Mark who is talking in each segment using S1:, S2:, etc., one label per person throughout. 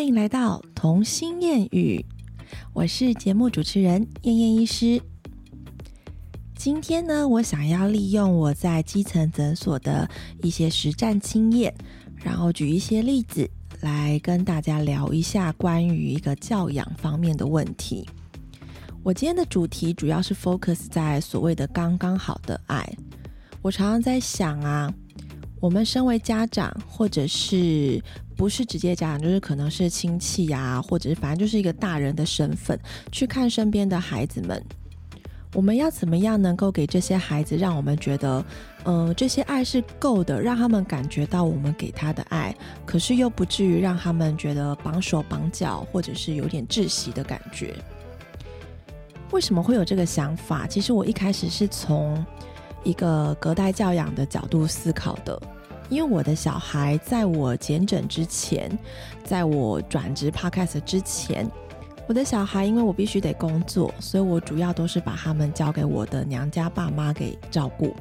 S1: 欢迎来到童心谚语，我是节目主持人燕燕医师。今天呢，我想要利用我在基层诊所的一些实战经验，然后举一些例子来跟大家聊一下关于一个教养方面的问题。我今天的主题主要是 focus 在所谓的刚刚好的爱。我常常在想啊，我们身为家长，或者是不是直接家长，就是可能是亲戚呀，或者是反正就是一个大人的身份，去看身边的孩子们，我们要怎么样能够给这些孩子，让我们觉得，嗯，这些爱是够的，让他们感觉到我们给他的爱，可是又不至于让他们觉得绑手绑脚，或者是有点窒息的感觉。为什么会有这个想法？其实我一开始是从一个隔代教养的角度思考的，因为我的小孩在我减诊之前，在我转职 Podcast 之前，我的小孩因为我必须得工作，所以我主要都是把他们交给我的娘家爸妈给照顾。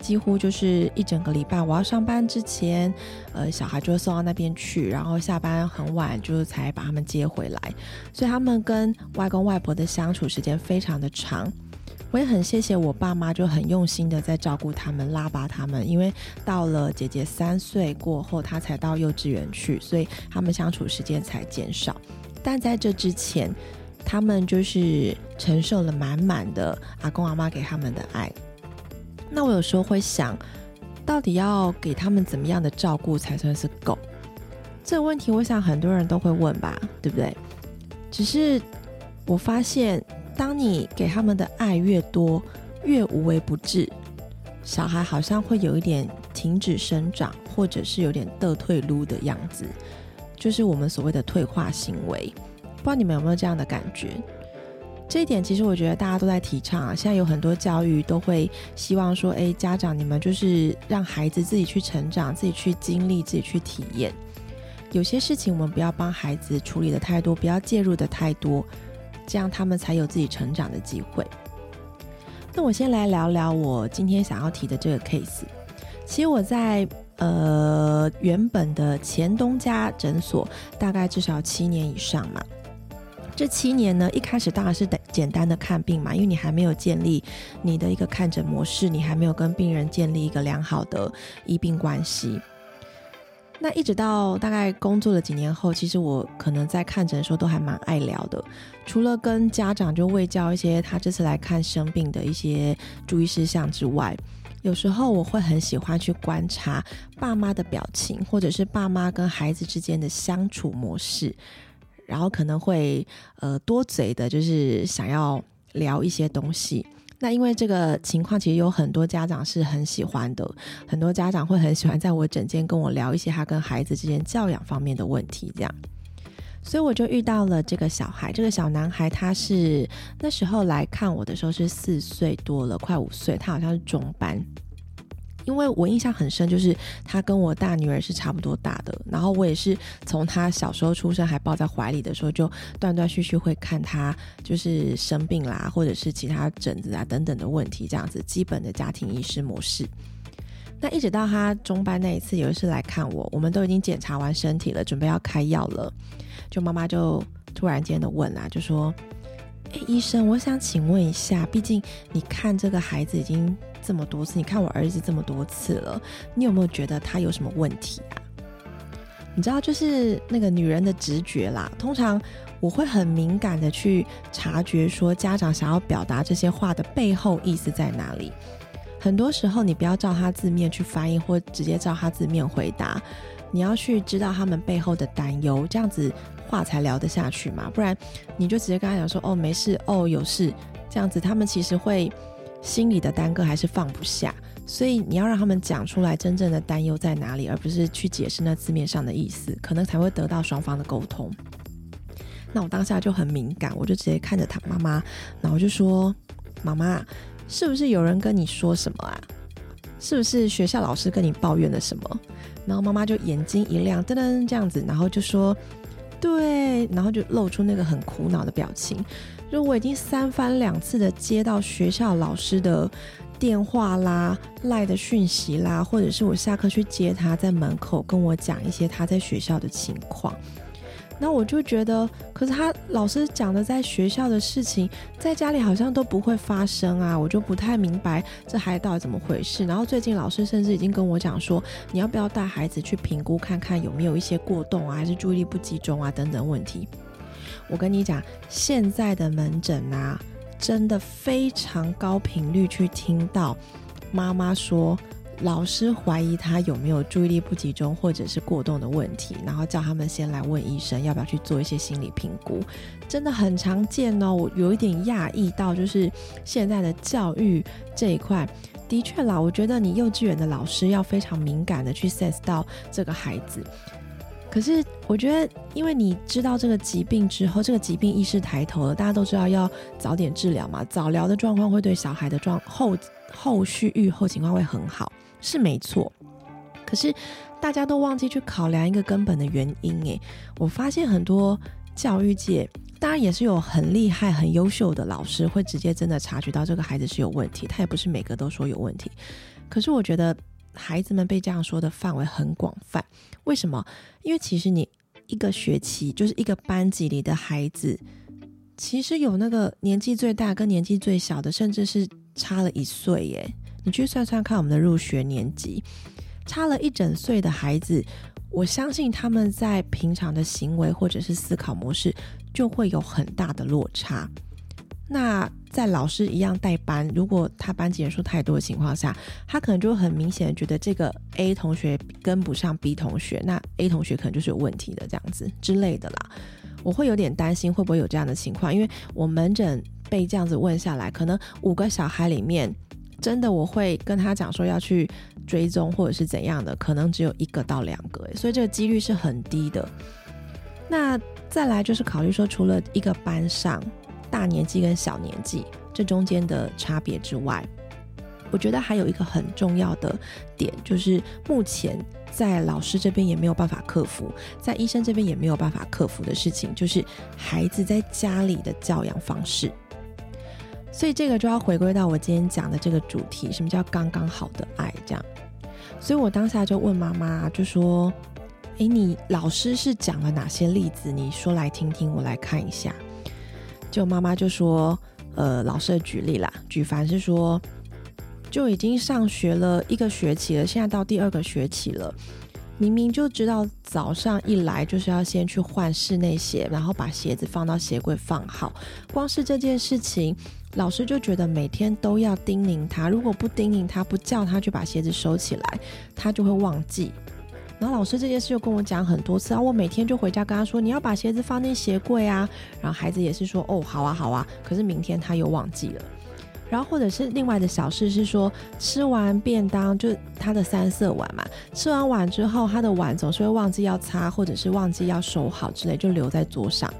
S1: 几乎就是一整个礼拜，我要上班之前，呃，小孩就会送到那边去，然后下班很晚，就是才把他们接回来。所以他们跟外公外婆的相处时间非常的长。我也很谢谢我爸妈，就很用心的在照顾他们、拉拔他们。因为到了姐姐三岁过后，他才到幼稚园去，所以他们相处时间才减少。但在这之前，他们就是承受了满满的阿公阿妈给他们的爱。那我有时候会想，到底要给他们怎么样的照顾才算是够？这个问题，我想很多人都会问吧，对不对？只是我发现，当你给他们的爱越多，越无微不至，小孩好像会有一点停止生长，或者是有点得退撸的样子，就是我们所谓的退化行为。不知道你们有没有这样的感觉？这一点其实我觉得大家都在提倡啊。现在有很多教育都会希望说，哎，家长你们就是让孩子自己去成长，自己去经历，自己去体验。有些事情我们不要帮孩子处理的太多，不要介入的太多，这样他们才有自己成长的机会。那我先来聊聊我今天想要提的这个 case。其实我在呃原本的前东家诊所，大概至少七年以上嘛。这七年呢，一开始当然是得简单的看病嘛，因为你还没有建立你的一个看诊模式，你还没有跟病人建立一个良好的医病关系。那一直到大概工作了几年后，其实我可能在看诊的时候都还蛮爱聊的，除了跟家长就喂教一些他这次来看生病的一些注意事项之外，有时候我会很喜欢去观察爸妈的表情，或者是爸妈跟孩子之间的相处模式。然后可能会呃多嘴的，就是想要聊一些东西。那因为这个情况，其实有很多家长是很喜欢的，很多家长会很喜欢在我诊间跟我聊一些他跟孩子之间教养方面的问题，这样。所以我就遇到了这个小孩，这个小男孩，他是那时候来看我的时候是四岁多了，快五岁，他好像是中班。因为我印象很深，就是他跟我大女儿是差不多大的，然后我也是从他小时候出生还抱在怀里的时候，就断断续续会看他就是生病啦，或者是其他疹子啊等等的问题，这样子基本的家庭医师模式。那一直到他中班那一次有一次来看我，我们都已经检查完身体了，准备要开药了，就妈妈就突然间的问啊，就说：“哎，医生，我想请问一下，毕竟你看这个孩子已经。”这么多次，你看我儿子这么多次了，你有没有觉得他有什么问题啊？你知道，就是那个女人的直觉啦。通常我会很敏感的去察觉，说家长想要表达这些话的背后意思在哪里。很多时候，你不要照他字面去翻译，或直接照他字面回答，你要去知道他们背后的担忧，这样子话才聊得下去嘛。不然，你就直接跟他讲说：“哦，没事，哦，有事。”这样子，他们其实会。心里的耽搁还是放不下，所以你要让他们讲出来真正的担忧在哪里，而不是去解释那字面上的意思，可能才会得到双方的沟通。那我当下就很敏感，我就直接看着他妈妈，然后就说：“妈妈，是不是有人跟你说什么啊？是不是学校老师跟你抱怨了什么？”然后妈妈就眼睛一亮，噔噔这样子，然后就说：“对。”然后就露出那个很苦恼的表情。就我已经三番两次的接到学校老师的电话啦、赖的讯息啦，或者是我下课去接他，在门口跟我讲一些他在学校的情况。那我就觉得，可是他老师讲的在学校的事情，在家里好像都不会发生啊，我就不太明白这孩子到底怎么回事。然后最近老师甚至已经跟我讲说，你要不要带孩子去评估看看有没有一些过动啊，还是注意力不集中啊等等问题。我跟你讲，现在的门诊啊，真的非常高频率去听到妈妈说。老师怀疑他有没有注意力不集中或者是过动的问题，然后叫他们先来问医生要不要去做一些心理评估，真的很常见哦。我有一点讶异到，就是现在的教育这一块，的确啦，我觉得你幼稚园的老师要非常敏感的去 sense 到这个孩子。可是我觉得，因为你知道这个疾病之后，这个疾病意识抬头了，大家都知道要早点治疗嘛，早疗的状况会对小孩的状后后续愈后情况会很好。是没错，可是大家都忘记去考量一个根本的原因。诶，我发现很多教育界，当然也是有很厉害、很优秀的老师，会直接真的察觉到这个孩子是有问题。他也不是每个都说有问题，可是我觉得孩子们被这样说的范围很广泛。为什么？因为其实你一个学期就是一个班级里的孩子，其实有那个年纪最大跟年纪最小的，甚至是差了一岁耶。你去算算看，我们的入学年级差了一整岁的孩子，我相信他们在平常的行为或者是思考模式就会有很大的落差。那在老师一样带班，如果他班级人数太多的情况下，他可能就很明显觉得这个 A 同学跟不上 B 同学，那 A 同学可能就是有问题的这样子之类的啦。我会有点担心会不会有这样的情况，因为我门诊被这样子问下来，可能五个小孩里面。真的，我会跟他讲说要去追踪或者是怎样的，可能只有一个到两个，所以这个几率是很低的。那再来就是考虑说，除了一个班上大年纪跟小年纪这中间的差别之外，我觉得还有一个很重要的点，就是目前在老师这边也没有办法克服，在医生这边也没有办法克服的事情，就是孩子在家里的教养方式。所以这个就要回归到我今天讲的这个主题，什么叫刚刚好的爱？这样，所以我当下就问妈妈，就说：“诶，你老师是讲了哪些例子？你说来听听，我来看一下。”就妈妈就说：“呃，老师举例啦，举凡是说，就已经上学了一个学期了，现在到第二个学期了。”明明就知道早上一来就是要先去换室内鞋，然后把鞋子放到鞋柜放好。光是这件事情，老师就觉得每天都要叮咛他，如果不叮咛他，不叫他去把鞋子收起来，他就会忘记。然后老师这件事又跟我讲很多次啊，我每天就回家跟他说，你要把鞋子放进鞋柜啊。然后孩子也是说，哦，好啊，好啊。可是明天他又忘记了。然后或者是另外的小事是说，吃完便当就他的三色碗嘛，吃完碗之后，他的碗总是会忘记要擦，或者是忘记要收好之类，就留在桌上。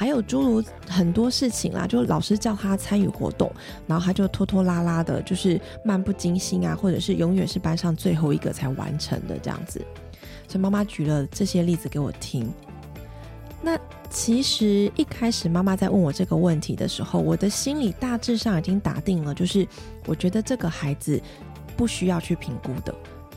S1: 还有诸如很多事情啦，就老师叫他参与活动，然后他就拖拖拉拉的，就是漫不经心啊，或者是永远是班上最后一个才完成的这样子。所以妈妈举了这些例子给我听。那其实一开始妈妈在问我这个问题的时候，我的心里大致上已经打定了，就是我觉得这个孩子不需要去评估的，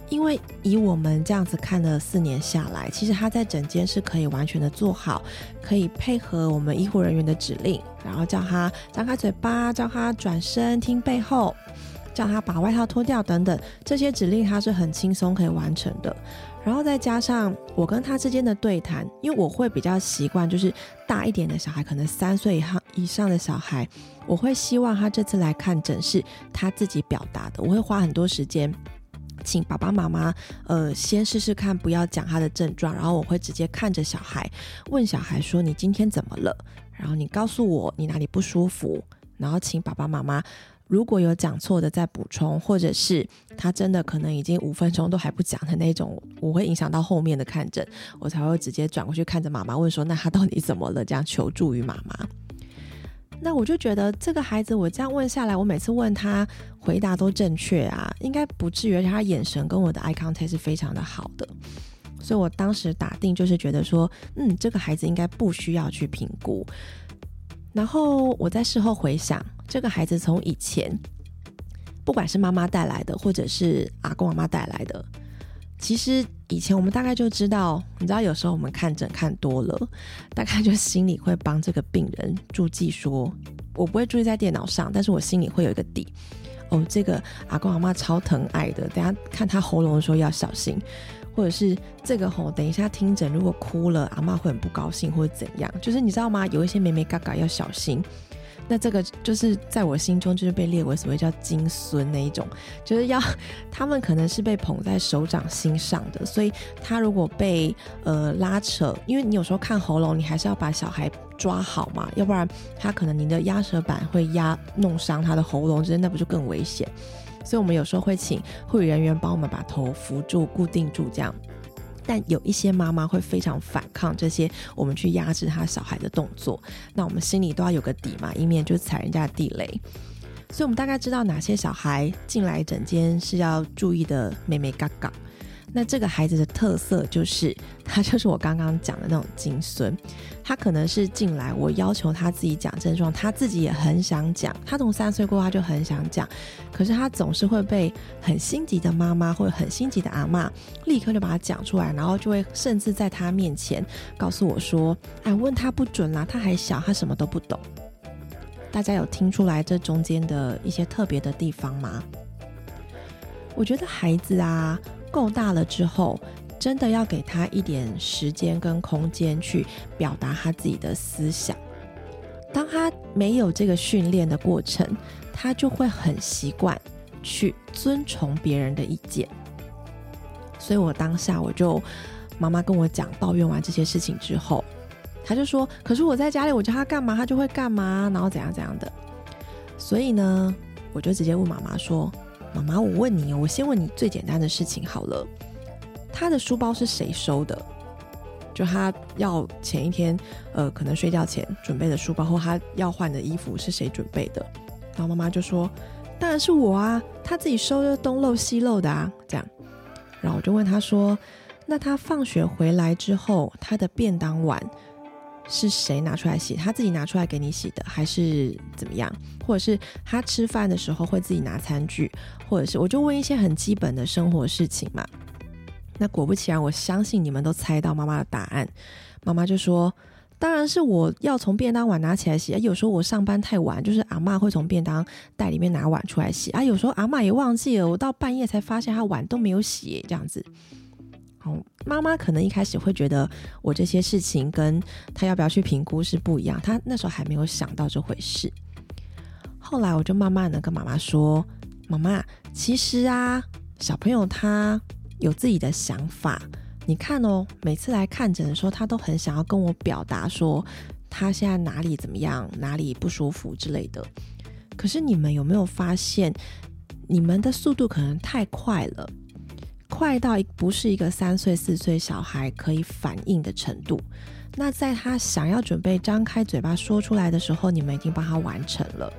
S1: 因为以我们这样子看了四年下来，其实他在整间是可以完全的做好，可以配合我们医护人员的指令，然后叫他张开嘴巴，叫他转身听背后，叫他把外套脱掉等等，这些指令他是很轻松可以完成的。然后再加上我跟他之间的对谈，因为我会比较习惯，就是大一点的小孩，可能三岁以上以上的小孩，我会希望他这次来看诊是他自己表达的。我会花很多时间，请爸爸妈妈呃先试试看，不要讲他的症状，然后我会直接看着小孩，问小孩说：“你今天怎么了？”然后你告诉我你哪里不舒服，然后请爸爸妈妈。如果有讲错的再补充，或者是他真的可能已经五分钟都还不讲的那种，我会影响到后面的看诊，我才会直接转过去看着妈妈问说：“那他到底怎么了？”这样求助于妈妈。那我就觉得这个孩子，我这样问下来，我每次问他回答都正确啊，应该不至于。而且他眼神跟我的 eye contact 是非常的好的，所以我当时打定就是觉得说，嗯，这个孩子应该不需要去评估。然后我在事后回想。这个孩子从以前，不管是妈妈带来的，或者是阿公阿妈带来的，其实以前我们大概就知道，你知道有时候我们看诊看多了，大概就心里会帮这个病人注记，说我不会注意在电脑上，但是我心里会有一个底。哦，这个阿公阿妈超疼爱的，等下看他喉咙的时候要小心，或者是这个吼，等一下听诊如果哭了，阿妈会很不高兴，或者怎样，就是你知道吗？有一些妹妹嘎嘎要小心。那这个就是在我心中就是被列为所谓叫金孙那一种，就是要 他们可能是被捧在手掌心上的，所以他如果被呃拉扯，因为你有时候看喉咙，你还是要把小孩抓好嘛，要不然他可能你的压舌板会压弄伤他的喉咙，真的那不就更危险？所以我们有时候会请护理人员帮我们把头扶住、固定住，这样。但有一些妈妈会非常反抗这些我们去压制她小孩的动作，那我们心里都要有个底嘛，以免就踩人家的地雷。所以，我们大概知道哪些小孩进来整间是要注意的，妹妹嘎嘎。那这个孩子的特色就是，他就是我刚刚讲的那种金孙。他可能是进来，我要求他自己讲症状，他自己也很想讲。他从三岁过他就很想讲，可是他总是会被很心急的妈妈或者很心急的阿妈立刻就把他讲出来，然后就会甚至在他面前告诉我说：“哎，问他不准啦，他还小，他什么都不懂。”大家有听出来这中间的一些特别的地方吗？我觉得孩子啊。够大了之后，真的要给他一点时间跟空间去表达他自己的思想。当他没有这个训练的过程，他就会很习惯去遵从别人的意见。所以我当下我就妈妈跟我讲抱怨完这些事情之后，他就说：“可是我在家里，我叫他干嘛，他就会干嘛，然后怎样怎样的。”所以呢，我就直接问妈妈说。妈妈，我问你，我先问你最简单的事情好了。他的书包是谁收的？就他要前一天，呃，可能睡觉前准备的书包，或他要换的衣服是谁准备的？然后妈妈就说：“当然是我啊，他自己收的东漏西漏的啊。”这样，然后我就问他说：“那他放学回来之后，他的便当碗？”是谁拿出来洗？他自己拿出来给你洗的，还是怎么样？或者是他吃饭的时候会自己拿餐具，或者是我就问一些很基本的生活事情嘛。那果不其然，我相信你们都猜到妈妈的答案。妈妈就说：“当然是我要从便当碗拿起来洗。啊有时候我上班太晚，就是阿妈会从便当袋里面拿碗出来洗啊。有时候阿妈也忘记了，我到半夜才发现她碗都没有洗，这样子。”哦妈妈可能一开始会觉得我这些事情跟他要不要去评估是不一样，他那时候还没有想到这回事。后来我就慢慢的跟妈妈说：“妈妈，其实啊，小朋友他有自己的想法。你看哦，每次来看诊的时候，他都很想要跟我表达说他现在哪里怎么样，哪里不舒服之类的。可是你们有没有发现，你们的速度可能太快了？”快到不是一个三岁四岁小孩可以反应的程度。那在他想要准备张开嘴巴说出来的时候，你们已经帮他完成了。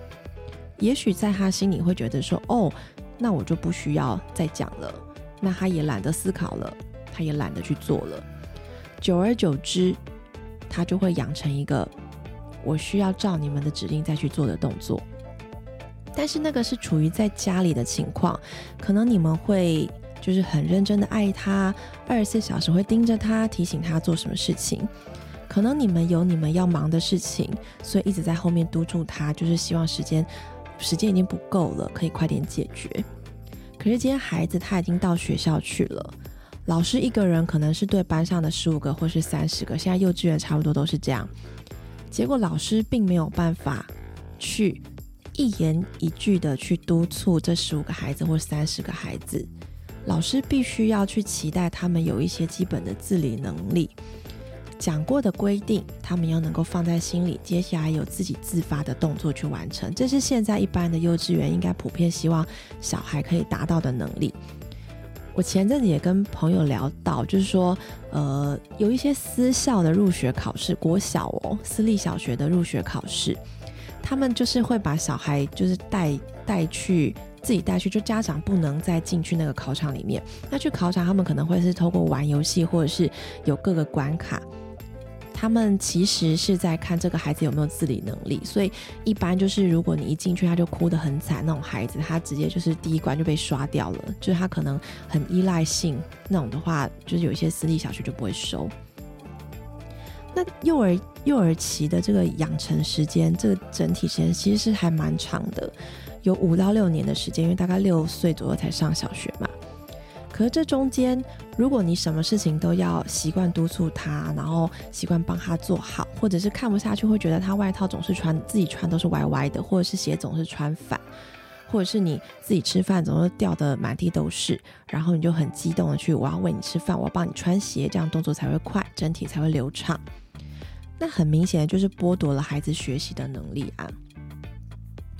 S1: 也许在他心里会觉得说：“哦，那我就不需要再讲了。”那他也懒得思考了，他也懒得去做了。久而久之，他就会养成一个我需要照你们的指令再去做的动作。但是那个是处于在家里的情况，可能你们会。就是很认真的爱他，二十四小时会盯着他，提醒他做什么事情。可能你们有你们要忙的事情，所以一直在后面督促他，就是希望时间时间已经不够了，可以快点解决。可是今天孩子他已经到学校去了，老师一个人可能是对班上的十五个或是三十个，现在幼稚园差不多都是这样。结果老师并没有办法去一言一句的去督促这十五个孩子或三十个孩子。老师必须要去期待他们有一些基本的自理能力，讲过的规定，他们要能够放在心里，接下来有自己自发的动作去完成。这是现在一般的幼稚园应该普遍希望小孩可以达到的能力。我前阵子也跟朋友聊到，就是说，呃，有一些私校的入学考试，国小哦，私立小学的入学考试，他们就是会把小孩就是带带去。自己带去，就家长不能再进去那个考场里面。那去考场，他们可能会是透过玩游戏，或者是有各个关卡。他们其实是在看这个孩子有没有自理能力，所以一般就是如果你一进去他就哭得很惨那种孩子，他直接就是第一关就被刷掉了，就是他可能很依赖性那种的话，就是有一些私立小学就不会收。那幼儿幼儿期的这个养成时间，这个整体时间其实是还蛮长的，有五到六年的时间，因为大概六岁左右才上小学嘛。可是这中间，如果你什么事情都要习惯督促他，然后习惯帮他做好，或者是看不下去，会觉得他外套总是穿自己穿都是歪歪的，或者是鞋总是穿反，或者是你自己吃饭总是掉的满地都是，然后你就很激动的去我要喂你吃饭，我要帮你穿鞋，这样动作才会快，整体才会流畅。那很明显的就是剥夺了孩子学习的能力啊！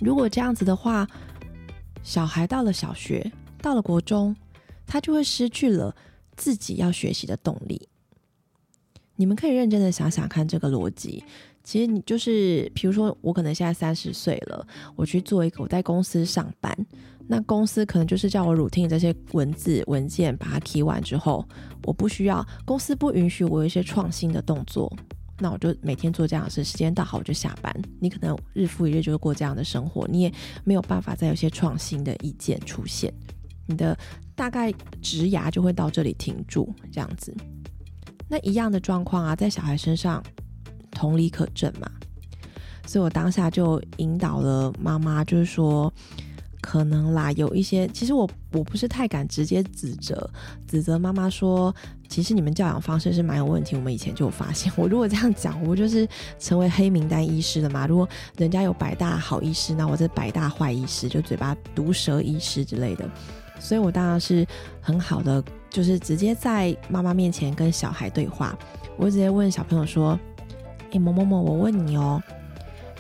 S1: 如果这样子的话，小孩到了小学，到了国中。他就会失去了自己要学习的动力。你们可以认真的想想看这个逻辑。其实你就是，比如说我可能现在三十岁了，我去做一个我在公司上班，那公司可能就是叫我 routine 这些文字文件把它提完之后，我不需要公司不允许我有一些创新的动作，那我就每天做这样的事，时间到好我就下班。你可能日复一日就是过这样的生活，你也没有办法再有些创新的意见出现。你的大概直牙就会到这里停住，这样子。那一样的状况啊，在小孩身上同理可证嘛。所以我当下就引导了妈妈，就是说，可能啦，有一些，其实我我不是太敢直接指责指责妈妈说，其实你们教养方式是蛮有问题。我们以前就有发现，我如果这样讲，我就是成为黑名单医师了嘛。如果人家有百大好医师，那我这百大坏医师，就嘴巴毒舌医师之类的。所以，我当然是很好的，就是直接在妈妈面前跟小孩对话。我直接问小朋友说：“诶，某某某，我问你哦，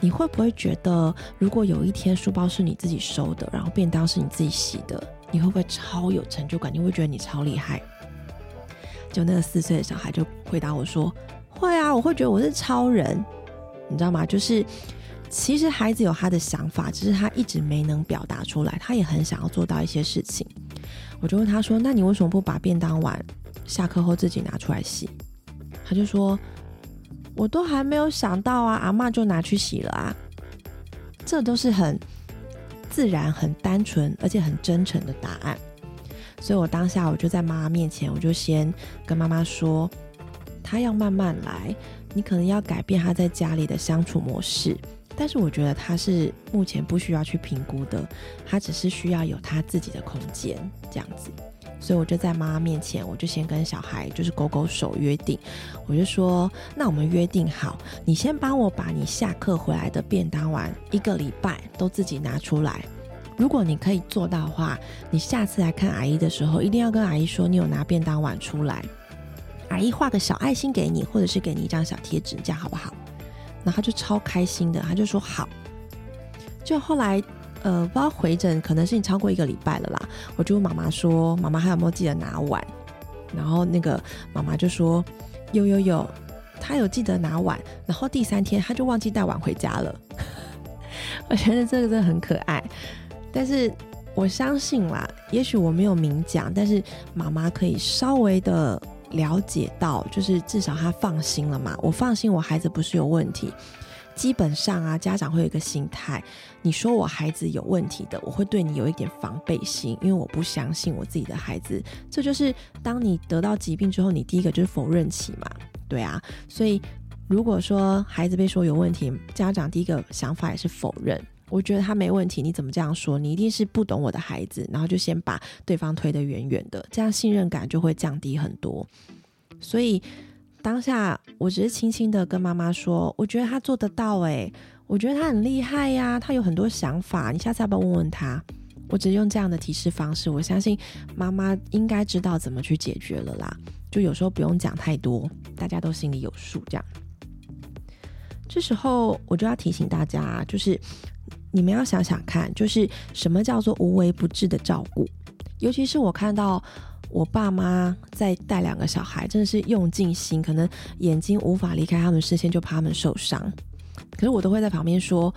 S1: 你会不会觉得，如果有一天书包是你自己收的，然后便当是你自己洗的，你会不会超有成就感？你会觉得你超厉害？”就那个四岁的小孩就回答我说：“会啊，我会觉得我是超人，你知道吗？就是。”其实孩子有他的想法，只是他一直没能表达出来。他也很想要做到一些事情。我就问他说：“那你为什么不把便当碗下课后自己拿出来洗？”他就说：“我都还没有想到啊，阿妈就拿去洗了啊。”这都是很自然、很单纯，而且很真诚的答案。所以我当下我就在妈妈面前，我就先跟妈妈说：“他要慢慢来，你可能要改变他在家里的相处模式。”但是我觉得他是目前不需要去评估的，他只是需要有他自己的空间这样子，所以我就在妈妈面前，我就先跟小孩就是勾勾手约定，我就说，那我们约定好，你先帮我把你下课回来的便当碗一个礼拜都自己拿出来，如果你可以做到的话，你下次来看阿姨的时候，一定要跟阿姨说你有拿便当碗出来，阿姨画个小爱心给你，或者是给你一张小贴纸，这样好不好？然后他就超开心的，他就说好。就后来，呃，不知道回诊可能是你超过一个礼拜了啦。我就问妈妈说：“妈妈还有没有记得拿碗？”然后那个妈妈就说：“有有有，她有记得拿碗。”然后第三天她就忘记带碗回家了。我觉得这个真的很可爱。但是我相信啦，也许我没有明讲，但是妈妈可以稍微的。了解到，就是至少她放心了嘛。我放心，我孩子不是有问题。基本上啊，家长会有一个心态：你说我孩子有问题的，我会对你有一点防备心，因为我不相信我自己的孩子。这就是当你得到疾病之后，你第一个就是否认起嘛，对啊。所以如果说孩子被说有问题，家长第一个想法也是否认。我觉得他没问题，你怎么这样说？你一定是不懂我的孩子，然后就先把对方推得远远的，这样信任感就会降低很多。所以当下我只是轻轻的跟妈妈说：“我觉得他做得到，诶，我觉得他很厉害呀，他有很多想法，你下次要不要问问他？”我只是用这样的提示方式，我相信妈妈应该知道怎么去解决了啦。就有时候不用讲太多，大家都心里有数。这样，这时候我就要提醒大家，就是。你们要想想看，就是什么叫做无微不至的照顾？尤其是我看到我爸妈在带两个小孩，真的是用尽心，可能眼睛无法离开他们视线，就怕他们受伤。可是我都会在旁边说：“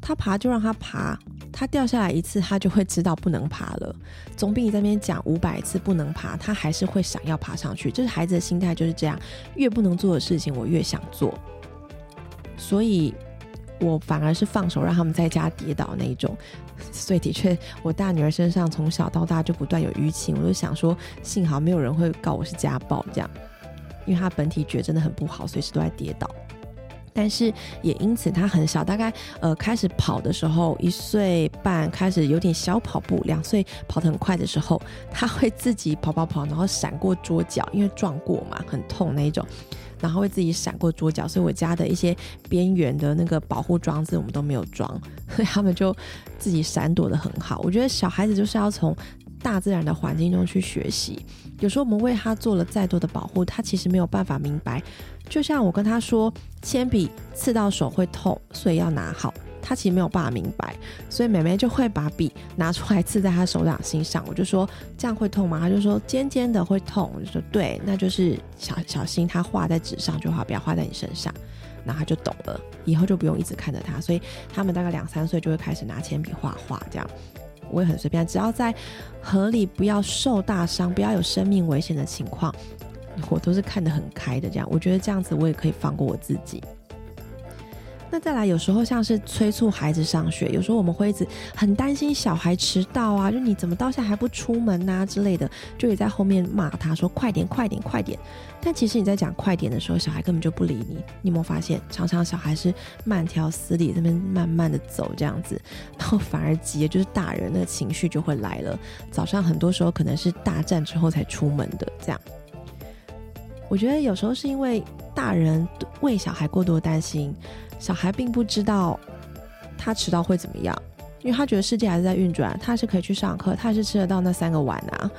S1: 他爬就让他爬，他掉下来一次，他就会知道不能爬了。总比你在那边讲五百次不能爬，他还是会想要爬上去。就是孩子的心态就是这样，越不能做的事情，我越想做。所以，我反而是放手让他们在家跌倒那一种。所以的确，我大女儿身上从小到大就不断有淤青，我就想说，幸好没有人会告我是家暴这样，因为她本体觉真的很不好，随时都在跌倒。但是也因此，她很小，大概呃开始跑的时候，一岁半开始有点小跑步，两岁跑得很快的时候，她会自己跑跑跑，然后闪过桌角，因为撞过嘛，很痛那一种。然后会自己闪过桌角，所以我家的一些边缘的那个保护装置我们都没有装，所 以他们就自己闪躲的很好。我觉得小孩子就是要从大自然的环境中去学习。有时候我们为他做了再多的保护，他其实没有办法明白。就像我跟他说，铅笔刺到手会痛，所以要拿好。他其实没有办法明白，所以妹妹就会把笔拿出来刺在他手掌心上。我就说这样会痛吗？他就说尖尖的会痛。我就说对，那就是小小心他画在纸上就好，不要画在你身上。然后他就懂了，以后就不用一直看着他。所以他们大概两三岁就会开始拿铅笔画画，这样我也很随便，只要在合理，不要受大伤，不要有生命危险的情况，我都是看得很开的。这样我觉得这样子我也可以放过我自己。那再来，有时候像是催促孩子上学，有时候我们会一直很担心小孩迟到啊，就你怎么到现在还不出门呐之类的，就也在后面骂他说快点快点快点。但其实你在讲快点的时候，小孩根本就不理你。你有没有发现，常常小孩是慢条斯理这边慢慢的走这样子，然后反而急，就是大人的情绪就会来了。早上很多时候可能是大战之后才出门的这样。我觉得有时候是因为大人为小孩过多担心。小孩并不知道他迟到会怎么样，因为他觉得世界还是在运转，他是可以去上课，他还是吃得到那三个碗啊，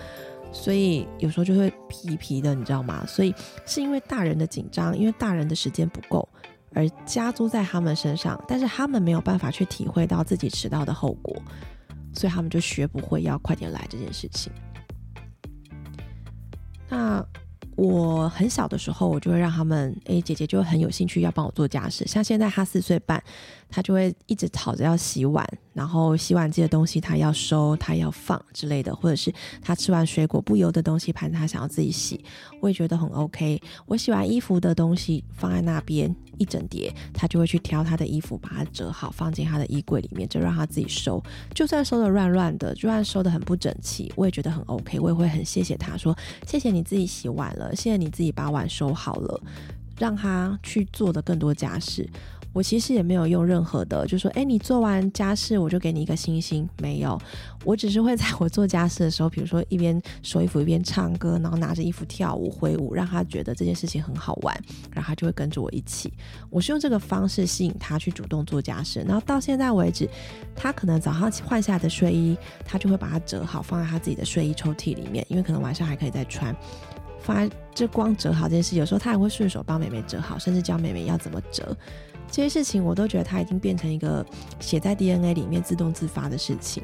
S1: 所以有时候就会皮皮的，你知道吗？所以是因为大人的紧张，因为大人的时间不够，而加租在他们身上，但是他们没有办法去体会到自己迟到的后果，所以他们就学不会要快点来这件事情。那。我很小的时候，我就会让他们，哎，姐姐就很有兴趣要帮我做家事。像现在他四岁半，他就会一直吵着要洗碗。然后洗碗机的东西他要收，他要放之类的，或者是他吃完水果不油的东西盘他想要自己洗，我也觉得很 OK。我洗完衣服的东西放在那边一整叠，他就会去挑他的衣服，把它折好放进他的衣柜里面，就让他自己收。就算收的乱乱的，就算收的很不整齐，我也觉得很 OK。我也会很谢谢他说，谢谢你自己洗碗了，谢谢你自己把碗收好了，让他去做的更多家事。我其实也没有用任何的，就说，哎，你做完家事我就给你一个星星，没有，我只是会在我做家事的时候，比如说一边收衣服一边唱歌，然后拿着衣服跳舞挥舞，让他觉得这件事情很好玩，然后他就会跟着我一起。我是用这个方式吸引他去主动做家事，然后到现在为止，他可能早上换下来的睡衣，他就会把它折好放在他自己的睡衣抽屉里面，因为可能晚上还可以再穿。放在这光折好这件事，有时候他还会顺手帮妹妹折好，甚至教妹妹要怎么折。这些事情我都觉得他已经变成一个写在 DNA 里面自动自发的事情，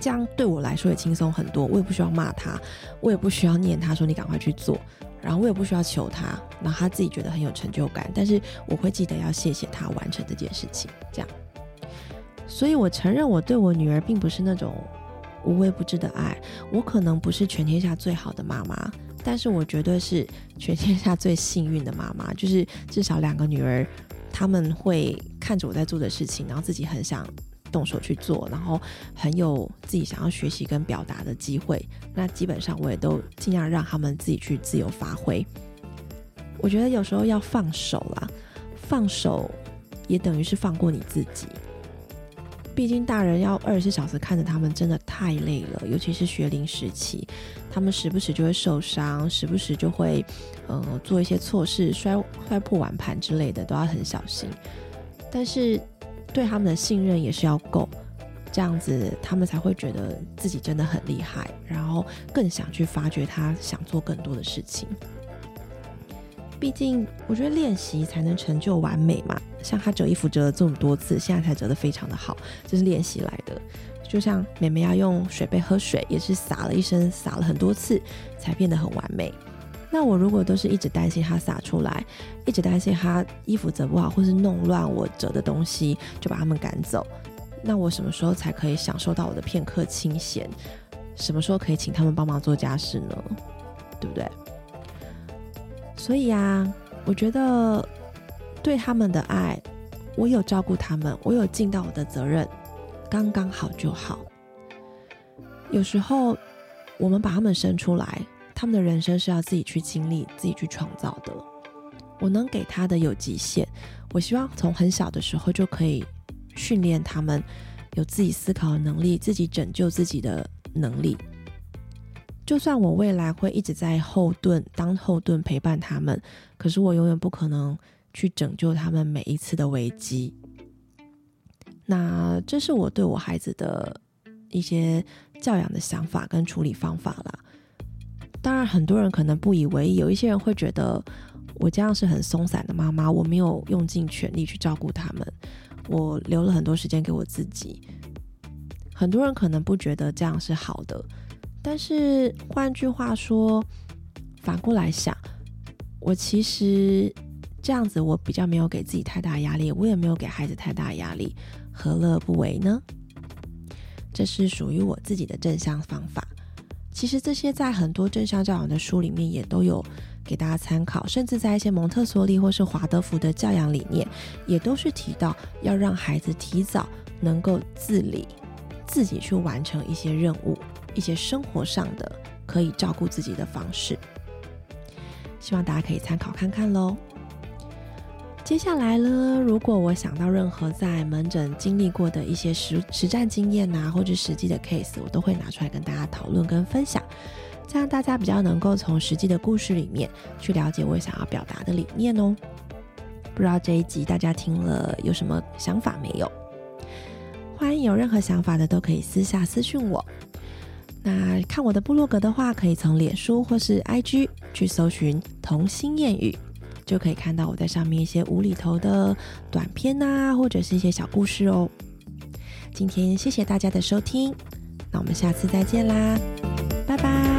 S1: 这样对我来说也轻松很多。我也不需要骂他，我也不需要念他说你赶快去做，然后我也不需要求他，然后他自己觉得很有成就感。但是我会记得要谢谢他完成这件事情，这样。所以我承认我对我女儿并不是那种无微不至的爱，我可能不是全天下最好的妈妈，但是我绝对是全天下最幸运的妈妈，就是至少两个女儿。他们会看着我在做的事情，然后自己很想动手去做，然后很有自己想要学习跟表达的机会。那基本上我也都尽量让他们自己去自由发挥。我觉得有时候要放手啦，放手也等于是放过你自己。毕竟大人要二十四小时看着他们，真的太累了。尤其是学龄时期，他们时不时就会受伤，时不时就会，呃，做一些错事，摔摔破碗盘之类的，都要很小心。但是对他们的信任也是要够，这样子他们才会觉得自己真的很厉害，然后更想去发掘他想做更多的事情。毕竟，我觉得练习才能成就完美嘛。像他折衣服折了这么多次，现在才折得非常的好，这是练习来的。就像妹妹要用水杯喝水，也是洒了一身，洒了很多次才变得很完美。那我如果都是一直担心他洒出来，一直担心他衣服折不好，或是弄乱我折的东西，就把他们赶走，那我什么时候才可以享受到我的片刻清闲？什么时候可以请他们帮忙做家事呢？对不对？所以呀，我觉得对他们的爱，我有照顾他们，我有尽到我的责任，刚刚好就好。有时候我们把他们生出来。他们的人生是要自己去经历、自己去创造的。我能给他的有极限。我希望从很小的时候就可以训练他们有自己思考的能力、自己拯救自己的能力。就算我未来会一直在后盾当后盾陪伴他们，可是我永远不可能去拯救他们每一次的危机。那这是我对我孩子的一些教养的想法跟处理方法啦。当然，很多人可能不以为意，有一些人会觉得我这样是很松散的妈妈，我没有用尽全力去照顾他们，我留了很多时间给我自己。很多人可能不觉得这样是好的，但是换句话说，反过来想，我其实这样子，我比较没有给自己太大压力，我也没有给孩子太大压力，何乐不为呢？这是属于我自己的正向方法。其实这些在很多正向教养的书里面也都有给大家参考，甚至在一些蒙特梭利或是华德福的教养理念，也都是提到要让孩子提早能够自理，自己去完成一些任务，一些生活上的可以照顾自己的方式。希望大家可以参考看看喽。接下来呢，如果我想到任何在门诊经历过的一些实实战经验呐，或者实际的 case，我都会拿出来跟大家讨论跟分享，这样大家比较能够从实际的故事里面去了解我想要表达的理念哦。不知道这一集大家听了有什么想法没有？欢迎有任何想法的都可以私下私讯我。那看我的部落格的话，可以从脸书或是 IG 去搜寻童心谚语。就可以看到我在上面一些无厘头的短片呐，或者是一些小故事哦。今天谢谢大家的收听，那我们下次再见啦，拜拜。